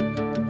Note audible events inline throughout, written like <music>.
Bye.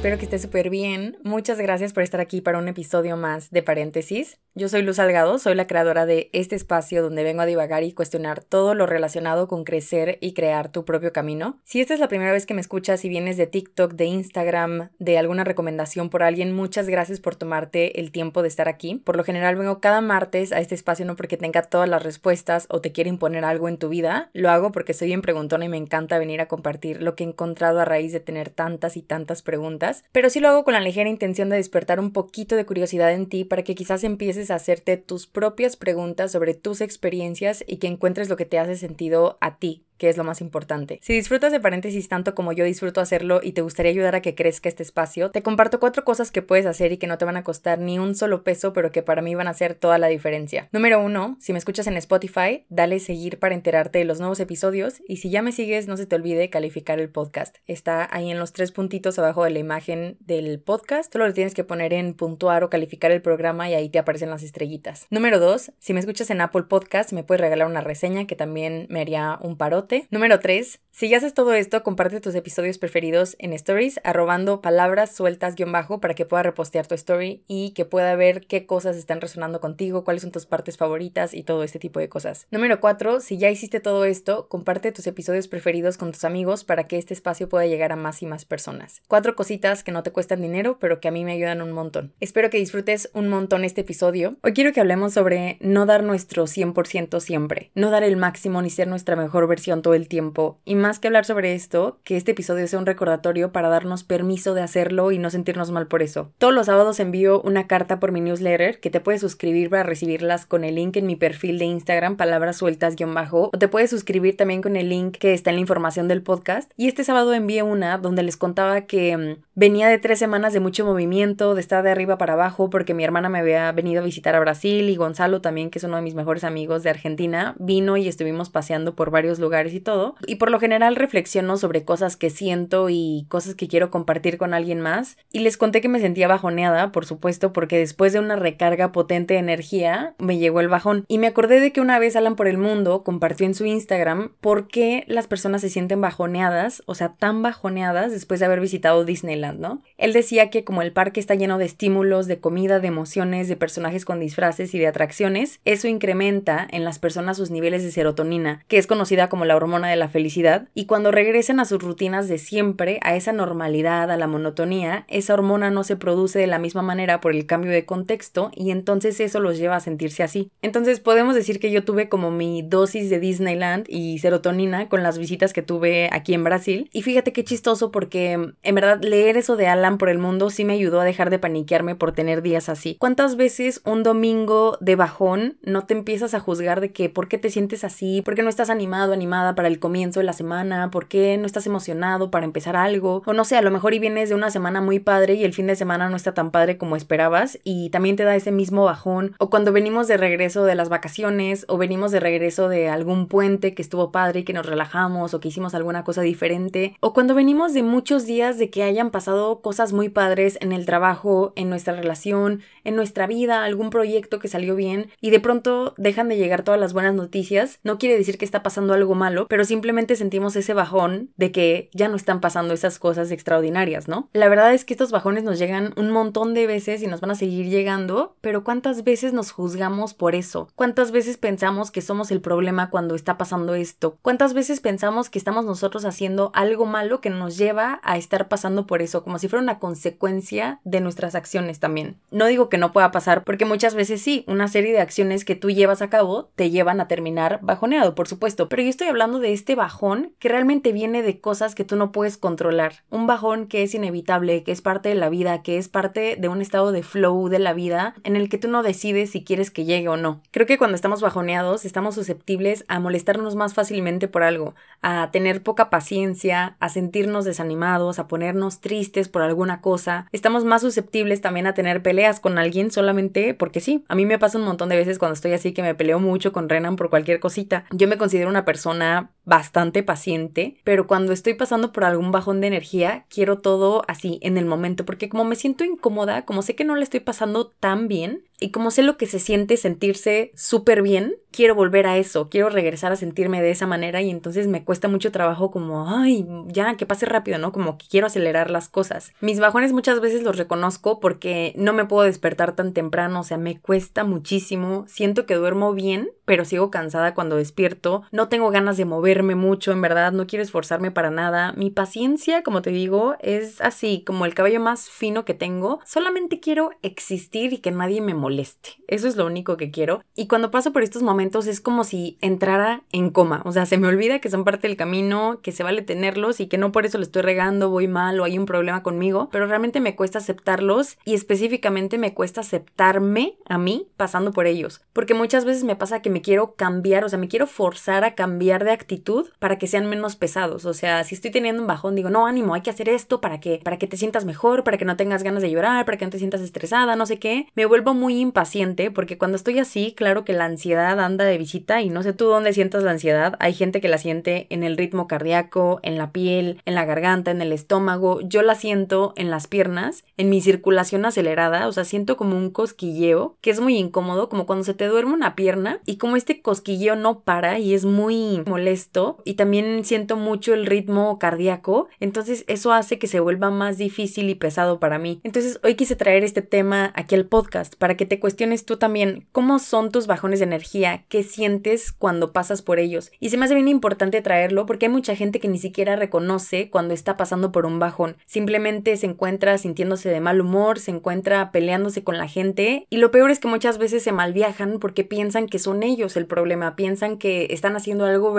Espero que esté súper bien. Muchas gracias por estar aquí para un episodio más de Paréntesis. Yo soy Luz Salgado, soy la creadora de este espacio donde vengo a divagar y cuestionar todo lo relacionado con crecer y crear tu propio camino. Si esta es la primera vez que me escuchas y vienes de TikTok, de Instagram, de alguna recomendación por alguien, muchas gracias por tomarte el tiempo de estar aquí. Por lo general vengo cada martes a este espacio no porque tenga todas las respuestas o te quiera imponer algo en tu vida, lo hago porque soy bien preguntona y me encanta venir a compartir lo que he encontrado a raíz de tener tantas y tantas preguntas pero sí lo hago con la ligera intención de despertar un poquito de curiosidad en ti para que quizás empieces a hacerte tus propias preguntas sobre tus experiencias y que encuentres lo que te hace sentido a ti, que es lo más importante. Si disfrutas de paréntesis tanto como yo disfruto hacerlo y te gustaría ayudar a que crezca este espacio, te comparto cuatro cosas que puedes hacer y que no te van a costar ni un solo peso, pero que para mí van a hacer toda la diferencia. Número uno, si me escuchas en Spotify, dale seguir para enterarte de los nuevos episodios y si ya me sigues, no se te olvide calificar el podcast. Está ahí en los tres puntitos abajo de la imagen del podcast. Solo le tienes que poner en puntuar o calificar el programa y ahí te aparecen las estrellitas. Número dos, si me escuchas en Apple Podcast, me puedes regalar una reseña que también me haría un parote Número 3. Si ya haces todo esto, comparte tus episodios preferidos en stories, arrobando palabras sueltas guion bajo para que pueda repostear tu story y que pueda ver qué cosas están resonando contigo, cuáles son tus partes favoritas y todo este tipo de cosas. Número 4. Si ya hiciste todo esto, comparte tus episodios preferidos con tus amigos para que este espacio pueda llegar a más y más personas. Cuatro cositas que no te cuestan dinero, pero que a mí me ayudan un montón. Espero que disfrutes un montón este episodio. Hoy quiero que hablemos sobre no dar nuestro 100% siempre, no dar el máximo ni ser nuestra mejor versión todo el tiempo. Y más que hablar sobre esto, que este episodio sea un recordatorio para darnos permiso de hacerlo y no sentirnos mal por eso. Todos los sábados envío una carta por mi newsletter que te puedes suscribir para recibirlas con el link en mi perfil de Instagram, palabras sueltas guion bajo, o te puedes suscribir también con el link que está en la información del podcast. Y este sábado envié una donde les contaba que mm, venía de tres semanas de mucho movimiento, de estar de arriba para abajo, porque mi hermana me había venido a visitar a Brasil y Gonzalo también, que es uno de mis mejores amigos de Argentina, vino y estuvimos paseando por varios lugares y todo. Y por lo general reflexiono sobre cosas que siento y cosas que quiero compartir con alguien más. Y les conté que me sentía bajoneada, por supuesto, porque después de una recarga potente de energía me llegó el bajón. Y me acordé de que una vez Alan por el Mundo compartió en su Instagram por qué las personas se sienten bajoneadas, o sea, tan bajoneadas después de haber visitado Disneyland, ¿no? Él decía que como el parque está lleno de estímulos, de comida, de emociones, de personajes con disfraces y de atracciones, eso incrementa en las personas sus niveles de serotonina, que es conocida como la hormona de la felicidad, y cuando regresen a sus rutinas de siempre, a esa normalidad, a la monotonía, esa hormona no se produce de la misma manera por el cambio de contexto y entonces eso los lleva a sentirse así. Entonces podemos decir que yo tuve como mi dosis de Disneyland y serotonina con las visitas que tuve aquí en Brasil. Y fíjate qué chistoso porque en verdad leer eso de Alan por el mundo sí me ayudó a dejar de paniquearme por tener días así. ¿Cuántas veces un domingo de bajón no te empiezas a juzgar de que por qué te sientes así, por qué no estás animado, para el comienzo de la semana, por qué no estás emocionado para empezar algo, o no sé, a lo mejor y vienes de una semana muy padre y el fin de semana no está tan padre como esperabas y también te da ese mismo bajón, o cuando venimos de regreso de las vacaciones, o venimos de regreso de algún puente que estuvo padre y que nos relajamos, o que hicimos alguna cosa diferente, o cuando venimos de muchos días de que hayan pasado cosas muy padres en el trabajo, en nuestra relación, en nuestra vida, algún proyecto que salió bien, y de pronto dejan de llegar todas las buenas noticias, no quiere decir que está pasando algo pero simplemente sentimos ese bajón de que ya no están pasando esas cosas extraordinarias, ¿no? La verdad es que estos bajones nos llegan un montón de veces y nos van a seguir llegando, pero ¿cuántas veces nos juzgamos por eso? ¿Cuántas veces pensamos que somos el problema cuando está pasando esto? ¿Cuántas veces pensamos que estamos nosotros haciendo algo malo que nos lleva a estar pasando por eso, como si fuera una consecuencia de nuestras acciones también? No digo que no pueda pasar, porque muchas veces sí, una serie de acciones que tú llevas a cabo te llevan a terminar bajoneado, por supuesto, pero yo estoy hablando hablando de este bajón que realmente viene de cosas que tú no puedes controlar. Un bajón que es inevitable, que es parte de la vida, que es parte de un estado de flow de la vida en el que tú no decides si quieres que llegue o no. Creo que cuando estamos bajoneados estamos susceptibles a molestarnos más fácilmente por algo, a tener poca paciencia, a sentirnos desanimados, a ponernos tristes por alguna cosa. Estamos más susceptibles también a tener peleas con alguien solamente porque sí. A mí me pasa un montón de veces cuando estoy así que me peleo mucho con Renan por cualquier cosita. Yo me considero una persona that. Bastante paciente, pero cuando estoy pasando por algún bajón de energía, quiero todo así en el momento, porque como me siento incómoda, como sé que no le estoy pasando tan bien, y como sé lo que se siente sentirse súper bien, quiero volver a eso, quiero regresar a sentirme de esa manera y entonces me cuesta mucho trabajo como, ay, ya, que pase rápido, ¿no? Como que quiero acelerar las cosas. Mis bajones muchas veces los reconozco porque no me puedo despertar tan temprano, o sea, me cuesta muchísimo, siento que duermo bien, pero sigo cansada cuando despierto, no tengo ganas de moverme mucho, en verdad, no quiero esforzarme para nada. Mi paciencia, como te digo, es así, como el cabello más fino que tengo, solamente quiero existir y que nadie me moleste eso es lo único que quiero. Y cuando paso por estos momentos es como si entrara en coma. O sea, se me olvida que son parte del camino, que se vale tenerlos y que no por eso lo estoy regando, voy mal o hay un problema conmigo. Pero realmente me cuesta aceptarlos y específicamente me cuesta aceptarme a mí pasando por ellos. Porque muchas veces me pasa que me quiero cambiar, o sea, me quiero forzar a cambiar de actitud para que sean menos pesados. O sea, si estoy teniendo un bajón, digo, no, ánimo, hay que hacer esto para que, para que te sientas mejor, para que no tengas ganas de llorar, para que no te sientas estresada, no sé qué. Me vuelvo muy impaciente porque cuando estoy así, claro que la ansiedad anda de visita y no sé tú dónde sientas la ansiedad. Hay gente que la siente en el ritmo cardíaco, en la piel, en la garganta, en el estómago. Yo la siento en las piernas, en mi circulación acelerada, o sea, siento como un cosquilleo que es muy incómodo, como cuando se te duerme una pierna y como este cosquilleo no para y es muy molesto y también siento mucho el ritmo cardíaco, entonces eso hace que se vuelva más difícil y pesado para mí. Entonces hoy quise traer este tema aquí al podcast para que te cuestiones tú también cómo son tus bajones de energía, qué sientes cuando pasas por ellos. Y se me hace bien importante traerlo porque hay mucha gente que ni siquiera reconoce cuando está pasando por un bajón. Simplemente se encuentra sintiéndose de mal humor, se encuentra peleándose con la gente y lo peor es que muchas veces se malviajan porque piensan que son ellos el problema, piensan que están haciendo algo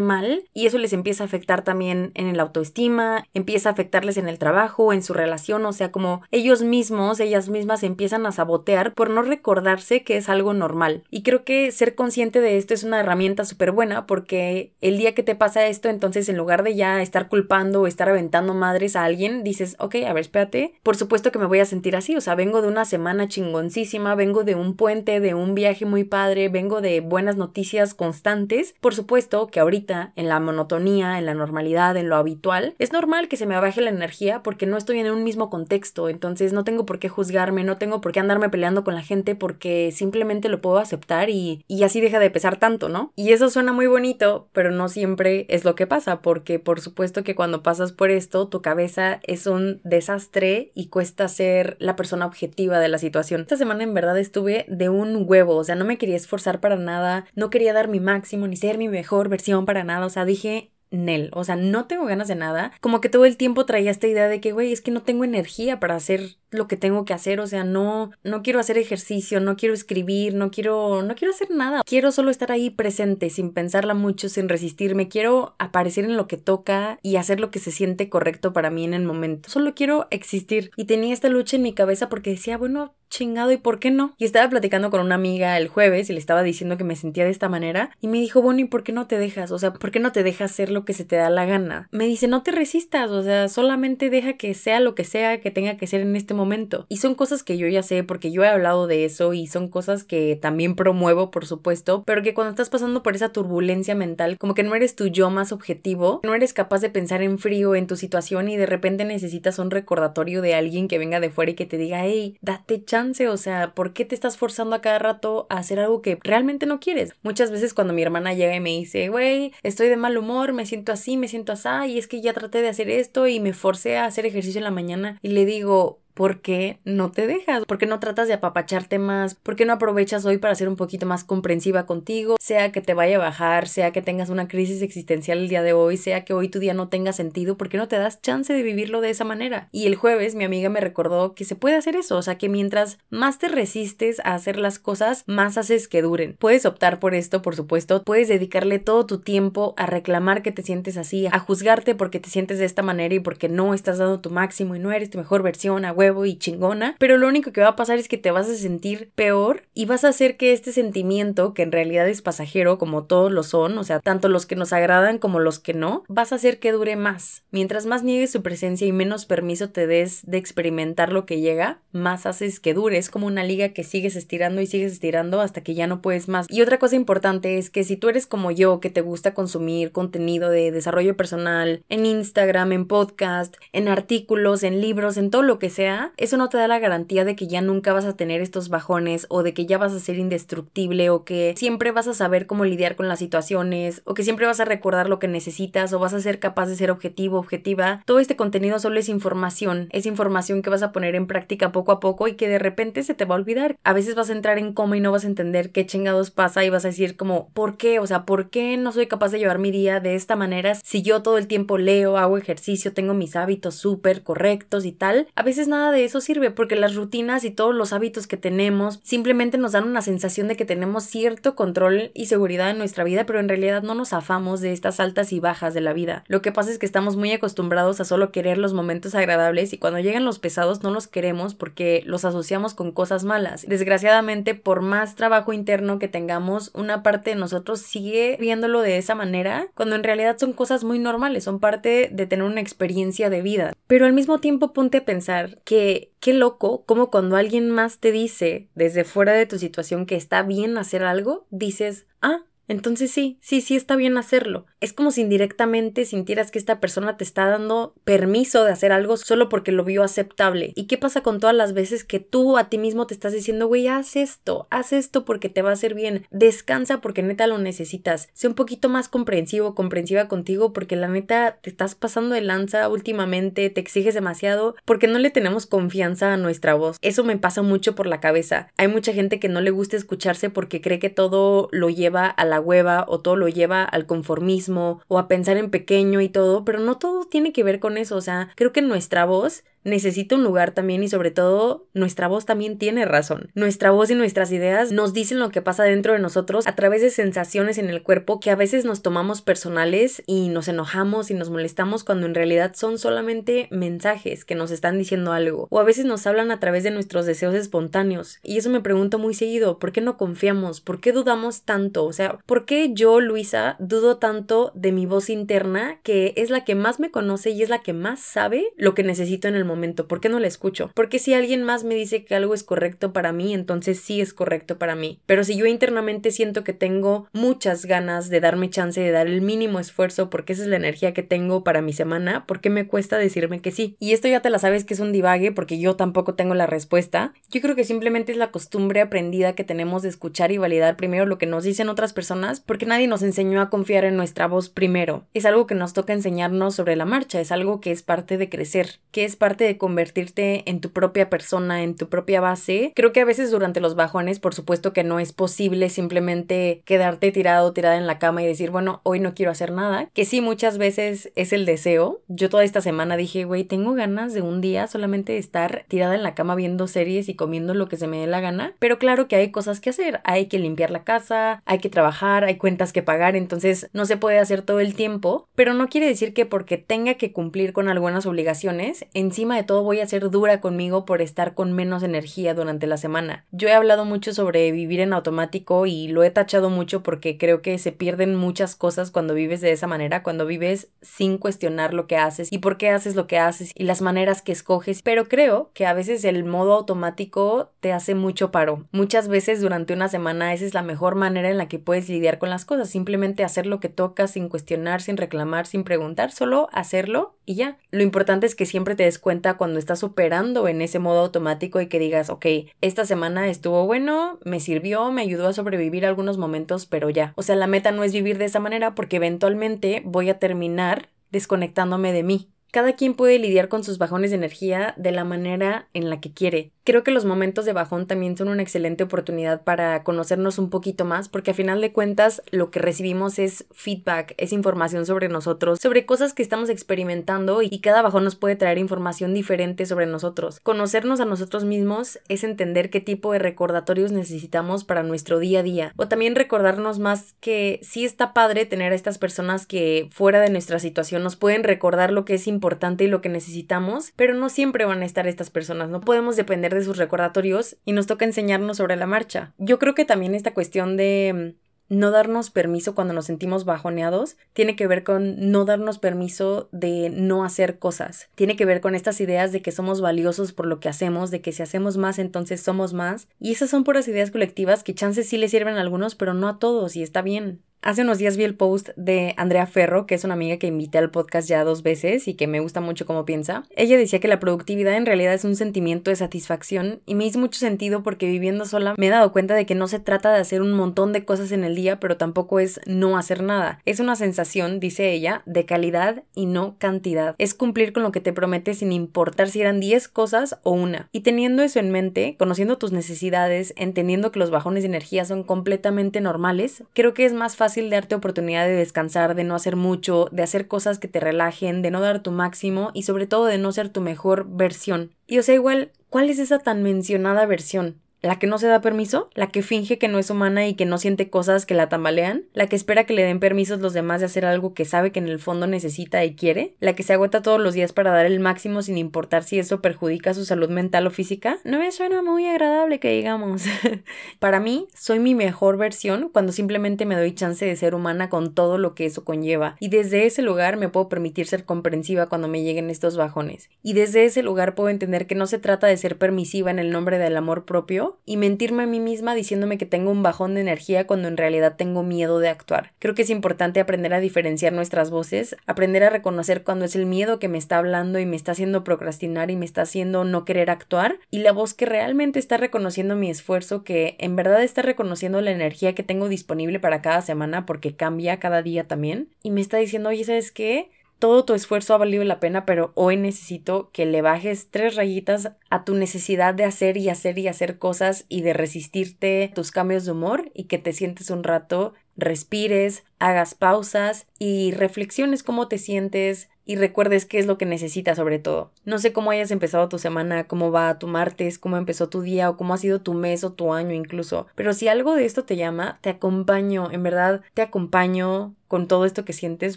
mal y eso les empieza a afectar también en el autoestima, empieza a afectarles en el trabajo, en su relación, o sea, como ellos mismos, ellas mismas empiezan a sabotear por no recordarse que es algo normal. Y creo que ser consciente de esto es una herramienta súper buena porque el día que te pasa esto, entonces en lugar de ya estar culpando o estar aventando madres a alguien, dices, ok, a ver, espérate, por supuesto que me voy a sentir así, o sea, vengo de una semana chingoncísima, vengo de un puente, de un viaje muy padre, vengo de buenas noticias constantes, por supuesto que ahorita en la monotonía, en la normalidad, en lo habitual, es normal que se me baje la energía porque no estoy en un mismo contexto, entonces no tengo por qué juzgarme, no tengo por qué andarme peleando con la gente porque simplemente lo puedo aceptar y, y así deja de pesar tanto, ¿no? Y eso suena muy bonito, pero no siempre es lo que pasa, porque por supuesto que cuando pasas por esto, tu cabeza es un desastre y cuesta ser la persona objetiva de la situación. Esta semana en verdad estuve de un huevo, o sea, no me quería esforzar para nada, no quería dar mi máximo ni ser mi mejor para nada, o sea, dije, Nel, o sea, no tengo ganas de nada. Como que todo el tiempo traía esta idea de que, güey, es que no tengo energía para hacer lo que tengo que hacer, o sea, no no quiero hacer ejercicio, no quiero escribir, no quiero no quiero hacer nada. Quiero solo estar ahí presente sin pensarla mucho, sin resistirme. Quiero aparecer en lo que toca y hacer lo que se siente correcto para mí en el momento. Solo quiero existir y tenía esta lucha en mi cabeza porque decía, bueno, chingado, ¿y por qué no? Y estaba platicando con una amiga el jueves y le estaba diciendo que me sentía de esta manera y me dijo, bueno, ¿y por qué no te dejas? O sea, ¿por qué no te dejas hacer lo que se te da la gana? Me dice, no te resistas, o sea, solamente deja que sea lo que sea que tenga que ser en este momento. Y son cosas que yo ya sé porque yo he hablado de eso y son cosas que también promuevo, por supuesto, pero que cuando estás pasando por esa turbulencia mental, como que no eres tu yo más objetivo, no eres capaz de pensar en frío en tu situación y de repente necesitas un recordatorio de alguien que venga de fuera y que te diga, hey, date chance, o sea, ¿por qué te estás forzando a cada rato a hacer algo que realmente no quieres? Muchas veces cuando mi hermana llega y me dice, güey, estoy de mal humor, me siento así, me siento así, y es que ya traté de hacer esto y me forcé a hacer ejercicio en la mañana y le digo, ¿por qué no te dejas? ¿Por qué no tratas de apapacharte más? ¿Por qué no aprovechas hoy para ser un poquito más comprensiva contigo? Sea que te vaya a bajar, sea que tengas una crisis existencial el día de hoy, sea que hoy tu día no tenga sentido, ¿por qué no te das chance de vivirlo de esa manera? Y el jueves mi amiga me recordó que se puede hacer eso, o sea que mientras más te resistes a hacer las cosas, más haces que duren. Puedes optar por esto, por supuesto, puedes dedicarle todo tu tiempo a reclamar que te sientes así, a juzgarte porque te sientes de esta manera y porque no estás dando tu máximo y no eres tu mejor versión a y chingona, pero lo único que va a pasar es que te vas a sentir peor y vas a hacer que este sentimiento, que en realidad es pasajero como todos lo son, o sea, tanto los que nos agradan como los que no, vas a hacer que dure más. Mientras más niegues su presencia y menos permiso te des de experimentar lo que llega, más haces que dure. Es como una liga que sigues estirando y sigues estirando hasta que ya no puedes más. Y otra cosa importante es que si tú eres como yo, que te gusta consumir contenido de desarrollo personal en Instagram, en podcast, en artículos, en libros, en todo lo que sea, eso no te da la garantía de que ya nunca vas a tener estos bajones o de que ya vas a ser indestructible o que siempre vas a saber cómo lidiar con las situaciones o que siempre vas a recordar lo que necesitas o vas a ser capaz de ser objetivo, objetiva. Todo este contenido solo es información, es información que vas a poner en práctica poco a poco y que de repente se te va a olvidar. A veces vas a entrar en coma y no vas a entender qué chingados pasa y vas a decir como, ¿por qué? O sea, ¿por qué no soy capaz de llevar mi día de esta manera si yo todo el tiempo leo, hago ejercicio, tengo mis hábitos súper correctos y tal? A veces nada de eso sirve porque las rutinas y todos los hábitos que tenemos simplemente nos dan una sensación de que tenemos cierto control y seguridad en nuestra vida, pero en realidad no nos afamos de estas altas y bajas de la vida. Lo que pasa es que estamos muy acostumbrados a solo querer los momentos agradables y cuando llegan los pesados no los queremos porque los asociamos con cosas malas. Desgraciadamente, por más trabajo interno que tengamos, una parte de nosotros sigue viéndolo de esa manera cuando en realidad son cosas muy normales, son parte de tener una experiencia de vida. Pero al mismo tiempo ponte a pensar que qué loco como cuando alguien más te dice desde fuera de tu situación que está bien hacer algo, dices, ah, entonces sí, sí, sí está bien hacerlo. Es como si indirectamente sintieras que esta persona te está dando permiso de hacer algo solo porque lo vio aceptable. ¿Y qué pasa con todas las veces que tú a ti mismo te estás diciendo, güey, haz esto, haz esto porque te va a hacer bien, descansa porque neta lo necesitas, sé un poquito más comprensivo, comprensiva contigo porque la neta te estás pasando de lanza últimamente, te exiges demasiado porque no le tenemos confianza a nuestra voz. Eso me pasa mucho por la cabeza. Hay mucha gente que no le gusta escucharse porque cree que todo lo lleva a la hueva o todo lo lleva al conformismo o a pensar en pequeño y todo, pero no todo tiene que ver con eso, o sea, creo que nuestra voz necesita un lugar también y sobre todo nuestra voz también tiene razón. Nuestra voz y nuestras ideas nos dicen lo que pasa dentro de nosotros a través de sensaciones en el cuerpo que a veces nos tomamos personales y nos enojamos y nos molestamos cuando en realidad son solamente mensajes que nos están diciendo algo o a veces nos hablan a través de nuestros deseos espontáneos y eso me pregunto muy seguido, ¿por qué no confiamos? ¿Por qué dudamos tanto? O sea, ¿por qué yo, Luisa, dudo tanto de mi voz interna que es la que más me conoce y es la que más sabe lo que necesito en el momento? ¿Por qué no la escucho? Porque si alguien más me dice que algo es correcto para mí, entonces sí es correcto para mí. Pero si yo internamente siento que tengo muchas ganas de darme chance de dar el mínimo esfuerzo porque esa es la energía que tengo para mi semana, ¿por qué me cuesta decirme que sí? Y esto ya te la sabes que es un divague porque yo tampoco tengo la respuesta. Yo creo que simplemente es la costumbre aprendida que tenemos de escuchar y validar primero lo que nos dicen otras personas porque nadie nos enseñó a confiar en nuestra voz primero. Es algo que nos toca enseñarnos sobre la marcha, es algo que es parte de crecer, que es parte de convertirte en tu propia persona, en tu propia base. Creo que a veces durante los bajones, por supuesto que no es posible simplemente quedarte tirado, tirada en la cama y decir, bueno, hoy no quiero hacer nada, que sí muchas veces es el deseo. Yo toda esta semana dije, güey, tengo ganas de un día solamente estar tirada en la cama viendo series y comiendo lo que se me dé la gana, pero claro que hay cosas que hacer, hay que limpiar la casa, hay que trabajar, hay cuentas que pagar, entonces no se puede hacer todo el tiempo, pero no quiere decir que porque tenga que cumplir con algunas obligaciones, encima de todo voy a ser dura conmigo por estar con menos energía durante la semana. Yo he hablado mucho sobre vivir en automático y lo he tachado mucho porque creo que se pierden muchas cosas cuando vives de esa manera, cuando vives sin cuestionar lo que haces y por qué haces lo que haces y las maneras que escoges, pero creo que a veces el modo automático te hace mucho paro. Muchas veces durante una semana esa es la mejor manera en la que puedes lidiar con las cosas, simplemente hacer lo que toca sin cuestionar, sin reclamar, sin preguntar, solo hacerlo y ya. Lo importante es que siempre te des cuenta cuando estás operando en ese modo automático y que digas, ok, esta semana estuvo bueno, me sirvió, me ayudó a sobrevivir algunos momentos, pero ya. O sea, la meta no es vivir de esa manera porque eventualmente voy a terminar desconectándome de mí Cada quien puede lidiar con sus bajones de energía de la manera en la que quiere. Creo que los momentos de bajón también son una excelente oportunidad para conocernos un poquito más, porque a final de cuentas lo que recibimos es feedback, es información sobre nosotros, sobre cosas que estamos experimentando y cada bajón nos puede traer información diferente sobre nosotros. Conocernos a nosotros mismos es entender qué tipo de recordatorios necesitamos para nuestro día a día, o también recordarnos más que sí está padre tener a estas personas que fuera de nuestra situación nos pueden recordar lo que es importante y lo que necesitamos, pero no siempre van a estar estas personas, no podemos depender de sus recordatorios y nos toca enseñarnos sobre la marcha. Yo creo que también esta cuestión de mm, no darnos permiso cuando nos sentimos bajoneados tiene que ver con no darnos permiso de no hacer cosas. Tiene que ver con estas ideas de que somos valiosos por lo que hacemos, de que si hacemos más entonces somos más. Y esas son puras ideas colectivas que chances sí le sirven a algunos, pero no a todos y está bien. Hace unos días vi el post de Andrea Ferro, que es una amiga que invité al podcast ya dos veces y que me gusta mucho cómo piensa. Ella decía que la productividad en realidad es un sentimiento de satisfacción y me hizo mucho sentido porque viviendo sola me he dado cuenta de que no se trata de hacer un montón de cosas en el día, pero tampoco es no hacer nada. Es una sensación, dice ella, de calidad y no cantidad. Es cumplir con lo que te prometes sin importar si eran 10 cosas o una. Y teniendo eso en mente, conociendo tus necesidades, entendiendo que los bajones de energía son completamente normales, creo que es más fácil fácil darte oportunidad de descansar, de no hacer mucho, de hacer cosas que te relajen, de no dar tu máximo y sobre todo de no ser tu mejor versión. Y o sea, igual, ¿cuál es esa tan mencionada versión? La que no se da permiso, la que finge que no es humana y que no siente cosas que la tambalean, la que espera que le den permisos los demás de hacer algo que sabe que en el fondo necesita y quiere, la que se agota todos los días para dar el máximo sin importar si eso perjudica su salud mental o física, no me suena muy agradable que digamos. <laughs> para mí, soy mi mejor versión cuando simplemente me doy chance de ser humana con todo lo que eso conlleva, y desde ese lugar me puedo permitir ser comprensiva cuando me lleguen estos bajones, y desde ese lugar puedo entender que no se trata de ser permisiva en el nombre del amor propio, y mentirme a mí misma diciéndome que tengo un bajón de energía cuando en realidad tengo miedo de actuar. Creo que es importante aprender a diferenciar nuestras voces, aprender a reconocer cuando es el miedo que me está hablando y me está haciendo procrastinar y me está haciendo no querer actuar y la voz que realmente está reconociendo mi esfuerzo, que en verdad está reconociendo la energía que tengo disponible para cada semana porque cambia cada día también y me está diciendo, oye, ¿sabes qué? Todo tu esfuerzo ha valido la pena, pero hoy necesito que le bajes tres rayitas a tu necesidad de hacer y hacer y hacer cosas y de resistirte tus cambios de humor y que te sientes un rato, respires, hagas pausas y reflexiones cómo te sientes y recuerdes qué es lo que necesitas sobre todo. No sé cómo hayas empezado tu semana, cómo va tu martes, cómo empezó tu día o cómo ha sido tu mes o tu año incluso, pero si algo de esto te llama, te acompaño, en verdad te acompaño con todo esto que sientes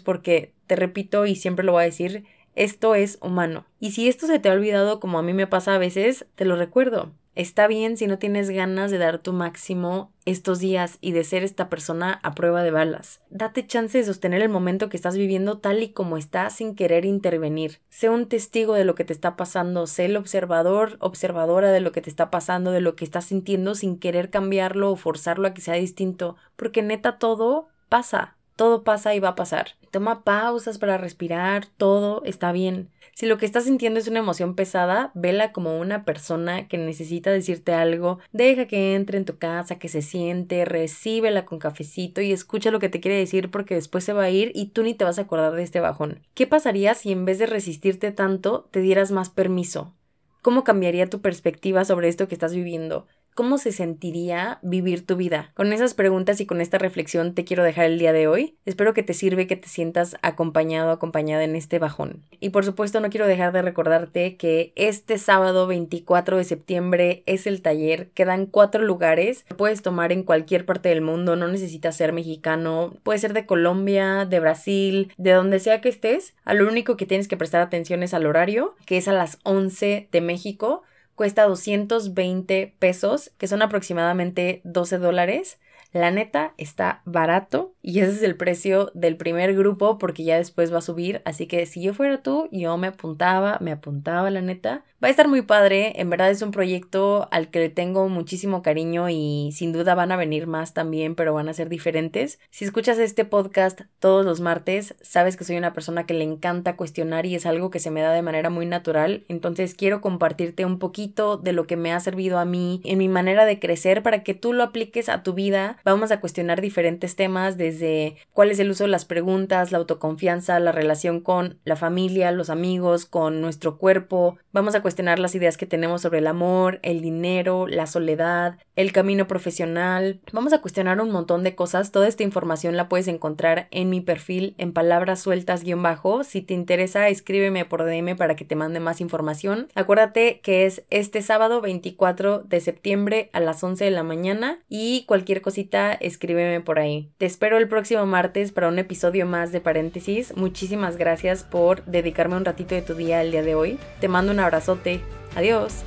porque te repito y siempre lo voy a decir, esto es humano. Y si esto se te ha olvidado como a mí me pasa a veces, te lo recuerdo. Está bien si no tienes ganas de dar tu máximo estos días y de ser esta persona a prueba de balas. Date chance de sostener el momento que estás viviendo tal y como está sin querer intervenir. Sé un testigo de lo que te está pasando, sé el observador, observadora de lo que te está pasando, de lo que estás sintiendo sin querer cambiarlo o forzarlo a que sea distinto, porque neta todo pasa. Todo pasa y va a pasar. Toma pausas para respirar, todo está bien. Si lo que estás sintiendo es una emoción pesada, vela como una persona que necesita decirte algo, deja que entre en tu casa, que se siente, recíbela con cafecito y escucha lo que te quiere decir porque después se va a ir y tú ni te vas a acordar de este bajón. ¿Qué pasaría si en vez de resistirte tanto, te dieras más permiso? ¿Cómo cambiaría tu perspectiva sobre esto que estás viviendo? ¿Cómo se sentiría vivir tu vida? Con esas preguntas y con esta reflexión te quiero dejar el día de hoy. Espero que te sirva y que te sientas acompañado, acompañada en este bajón. Y por supuesto no quiero dejar de recordarte que este sábado 24 de septiembre es el taller. Quedan cuatro lugares. Puedes tomar en cualquier parte del mundo. No necesitas ser mexicano. Puede ser de Colombia, de Brasil, de donde sea que estés. A lo único que tienes que prestar atención es al horario, que es a las 11 de México cuesta 220 pesos, que son aproximadamente 12 dólares. La neta está barato y ese es el precio del primer grupo porque ya después va a subir. Así que si yo fuera tú, yo me apuntaba, me apuntaba la neta. Va a estar muy padre, en verdad es un proyecto al que le tengo muchísimo cariño y sin duda van a venir más también, pero van a ser diferentes. Si escuchas este podcast todos los martes, sabes que soy una persona que le encanta cuestionar y es algo que se me da de manera muy natural, entonces quiero compartirte un poquito de lo que me ha servido a mí en mi manera de crecer para que tú lo apliques a tu vida. Vamos a cuestionar diferentes temas desde cuál es el uso de las preguntas, la autoconfianza, la relación con la familia, los amigos, con nuestro cuerpo. Vamos a cuestionar las ideas que tenemos sobre el amor, el dinero, la soledad, el camino profesional. Vamos a cuestionar un montón de cosas. Toda esta información la puedes encontrar en mi perfil en palabras sueltas guion bajo. Si te interesa, escríbeme por DM para que te mande más información. Acuérdate que es este sábado 24 de septiembre a las 11 de la mañana y cualquier cosita escríbeme por ahí. Te espero el próximo martes para un episodio más de paréntesis. Muchísimas gracias por dedicarme un ratito de tu día el día de hoy. Te mando un abrazote. Adiós.